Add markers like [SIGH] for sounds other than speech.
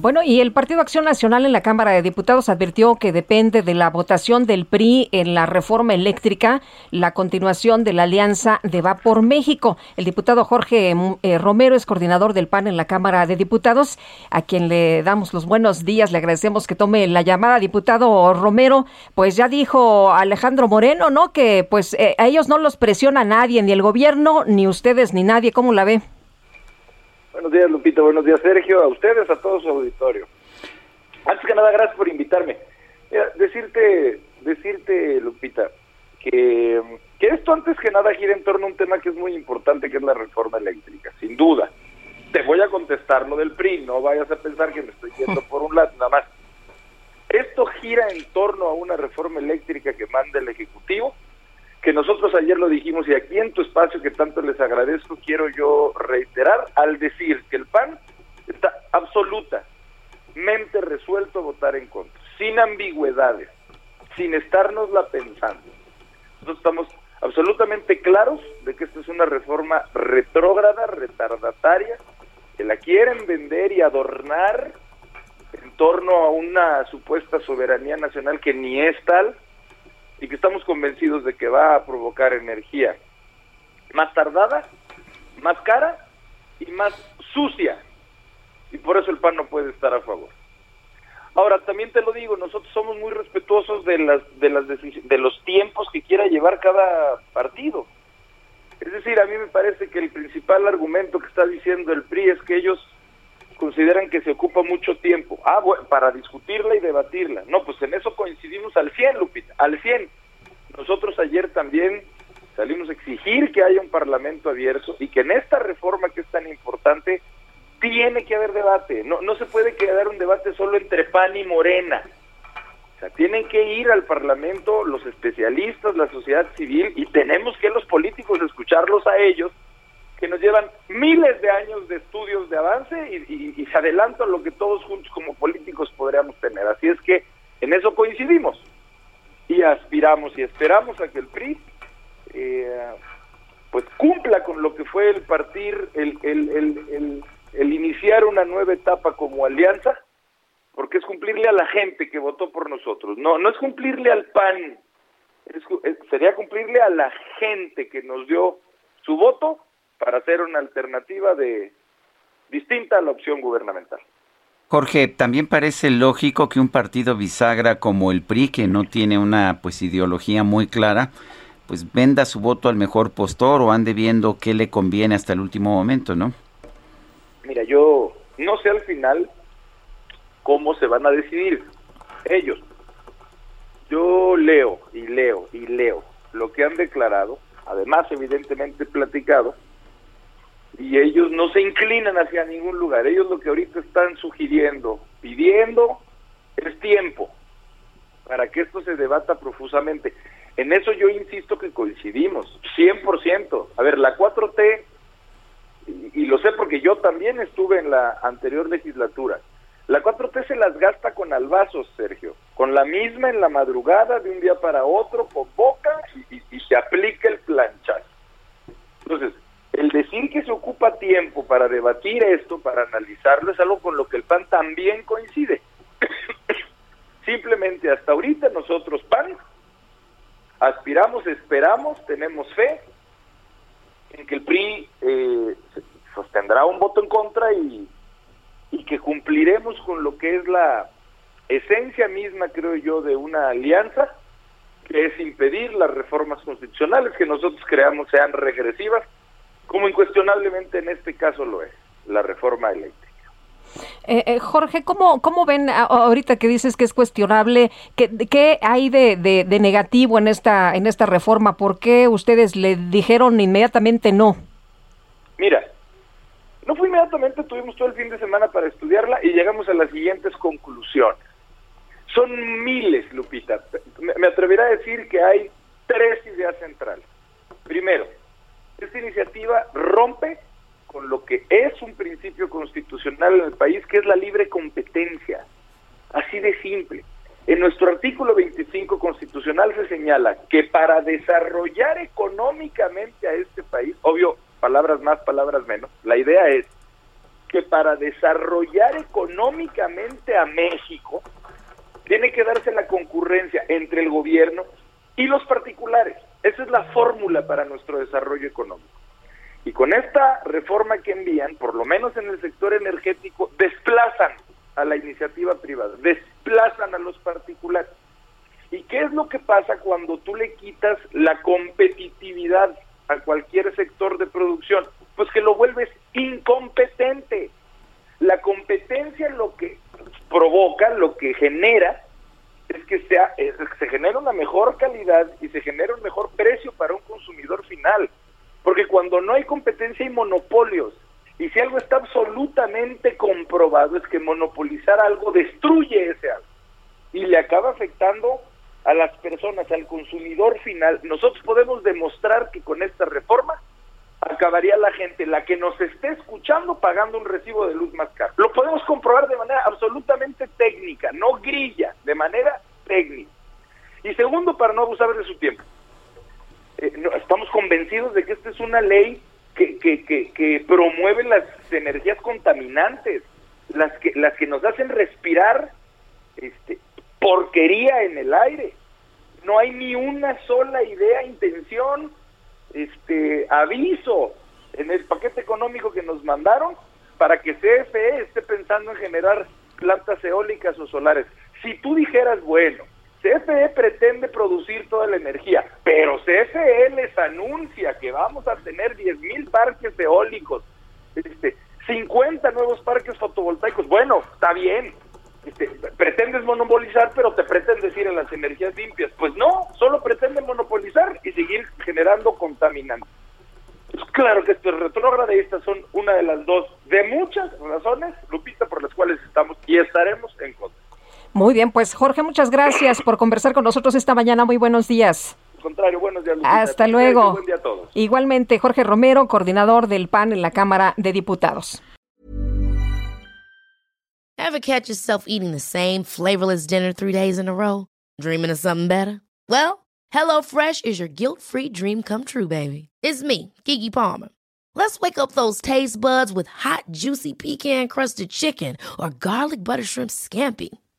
Bueno, y el Partido Acción Nacional en la Cámara de Diputados advirtió que depende de la votación del PRI en la reforma eléctrica la continuación de la alianza de Va por México. El diputado Jorge eh, Romero es coordinador del PAN en la Cámara de Diputados, a quien le damos los buenos días, le agradecemos que tome la llamada. Diputado Romero, pues ya dijo Alejandro Moreno, ¿no? Que pues eh, a ellos no los presiona nadie, ni el gobierno, ni ustedes, ni nadie. ¿Cómo la ve? Buenos días, Lupita. Buenos días, Sergio. A ustedes, a todo su auditorio. Antes que nada, gracias por invitarme. decirte, decirte, Lupita, que, que esto antes que nada gira en torno a un tema que es muy importante, que es la reforma eléctrica, sin duda. Te voy a contestar lo del PRI, no vayas a pensar que me estoy yendo por un lado, nada más. Esto gira en torno a una reforma eléctrica que manda el Ejecutivo, que nosotros ayer lo dijimos y aquí en tu espacio que tanto les agradezco, quiero yo reiterar al decir que el PAN está absolutamente resuelto a votar en contra, sin ambigüedades, sin la pensando. Nosotros estamos absolutamente claros de que esta es una reforma retrógrada, retardataria, que la quieren vender y adornar en torno a una supuesta soberanía nacional que ni es tal, y que estamos convencidos de que va a provocar energía más tardada, más cara y más sucia. Y por eso el PAN no puede estar a favor. Ahora, también te lo digo, nosotros somos muy respetuosos de las de las de los tiempos que quiera llevar cada partido. Es decir, a mí me parece que el principal argumento que está diciendo el PRI es que ellos consideran que se ocupa mucho tiempo. Ah, para discutirla y debatirla. No, pues en eso coincidimos al 100, Lupita, al 100. Nosotros ayer también salimos a exigir que haya un parlamento abierto y que en esta reforma que es tan importante tiene que haber debate. No, no se puede quedar un debate solo entre PAN y Morena. O sea, tienen que ir al Parlamento los especialistas, la sociedad civil, y tenemos que los políticos escucharlos a ellos que nos llevan miles de años de estudios de avance y, se adelanta lo que todos juntos como políticos podríamos tener. Así es que en eso coincidimos y aspiramos y esperamos a que el PRI eh, pues cumpla con lo que fue el partir, el, el, el, iniciar una nueva etapa como alianza, porque es cumplirle a la gente que votó por nosotros. No, no es cumplirle al PAN, sería cumplirle a la gente que nos dio su voto para hacer una alternativa de distinta a la opción gubernamental. Jorge, también parece lógico que un partido bisagra como el PRI, que no tiene una pues ideología muy clara, pues venda su voto al mejor postor o ande viendo qué le conviene hasta el último momento, ¿no? Mira, yo no sé al final cómo se van a decidir ellos. Yo leo y leo y leo lo que han declarado, además evidentemente platicado, y ellos no se inclinan hacia ningún lugar. Ellos lo que ahorita están sugiriendo, pidiendo, es tiempo para que esto se debata profusamente. En eso yo insisto que coincidimos, 100%. A ver, la 4T, y, lo sé porque yo también estuve en la anterior legislatura, la 4T se las gasta con albazos, Sergio, con la misma en la madrugada, de un día para otro, convoca y, y, y se aplica el planchazo. Entonces, el decir que se ocupa tiempo para debatir esto, para analizarlo, es algo con lo que el PAN también coincide. [COUGHS] Simplemente hasta ahorita nosotros, PAN, aspiramos, esperamos, tenemos fe en que el PRI eh, sostendrá un voto en contra y, y que cumpliremos con lo que es la esencia misma, creo yo, de una alianza, que es impedir las reformas constitucionales que nosotros creamos sean regresivas como incuestionablemente en este caso lo es, la reforma eléctrica. Eh, eh, Jorge, ¿cómo, ¿cómo ven ahorita que dices que es cuestionable? ¿Qué, qué hay de, de, negativo en esta, en esta reforma? ¿Por qué ustedes le dijeron inmediatamente no? Mira, No fue inmediatamente, tuvimos todo el fin de semana para estudiarla y llegamos a las siguientes conclusiones. Son miles, Lupita. Me atrevería a decir que hay tres ideas centrales. Primero, esta iniciativa rompe con lo que es un principio constitucional en el país, que es la libre competencia. Así de simple. En nuestro artículo 25 constitucional se señala que para desarrollar económicamente a este país, obvio, palabras más, palabras menos, la idea es que para desarrollar económicamente a México, tiene que darse la concurrencia entre el gobierno y los particulares. Esa es la fórmula para nuestro desarrollo económico. Y con esta reforma que envían, por lo menos en el sector energético, desplazan a la iniciativa privada, desplazan a los particulares. ¿Y qué es lo que pasa cuando tú le quitas la competitividad a cualquier sector de producción? Pues que lo vuelves incompetente. La competencia lo que provoca, lo que genera, es que sea, se genera una mejor calidad y se genera un mejor precio para un consumidor final. Porque cuando no hay competencia hay Y si algo está absolutamente comprobado es que monopolizar algo destruye ese algo. Y le acaba afectando a las personas, al consumidor final. Nosotros podemos demostrar que con esta reforma acabaría la gente, la que nos esté escuchando, pagando un recibo de luz más caro. Lo podemos comprobar de manera absolutamente técnica, no grilla, de manera técnica. Y segundo, para no abusar de su tiempo, eh, estamos convencidos de que esta es una ley que, que, que, promueve las energías contaminantes, las que, las que nos hacen respirar este, porquería en el aire. No hay ni una sola idea, intención, este aviso en el paquete económico que nos mandaron para que CFE esté pensando en generar plantas eólicas o solares. Si tú dijeras, bueno, CFE pretende producir toda la energía, pero CFE les anuncia que vamos a tener 10 mil parques eólicos, este, 50 nuevos parques fotovoltaicos. Bueno, está bien. Este, pretendes monopolizar, pero te pretendes ir en las energías limpias. Pues no, solo pretenden monopolizar y seguir generando contaminantes. Pues claro que estos retrógrada y estas son una de las dos de muchas razones, Lupita, por las cuales estamos y estaremos en. Muy bien, pues Jorge, muchas gracias por conversar con nosotros esta mañana. Muy buenos días. Al contrario, buenos días. Hasta luego. Igualmente, Jorge Romero, coordinador del PAN en la Cámara de Diputados. Ever catch yourself eating the same flavorless dinner three days in a row? Dreaming of something better? Well, HelloFresh is your guilt-free dream come true, baby. It's me, Kiki Palmer. Let's wake up those taste buds with hot, juicy pecan-crusted chicken or garlic butter shrimp scampi.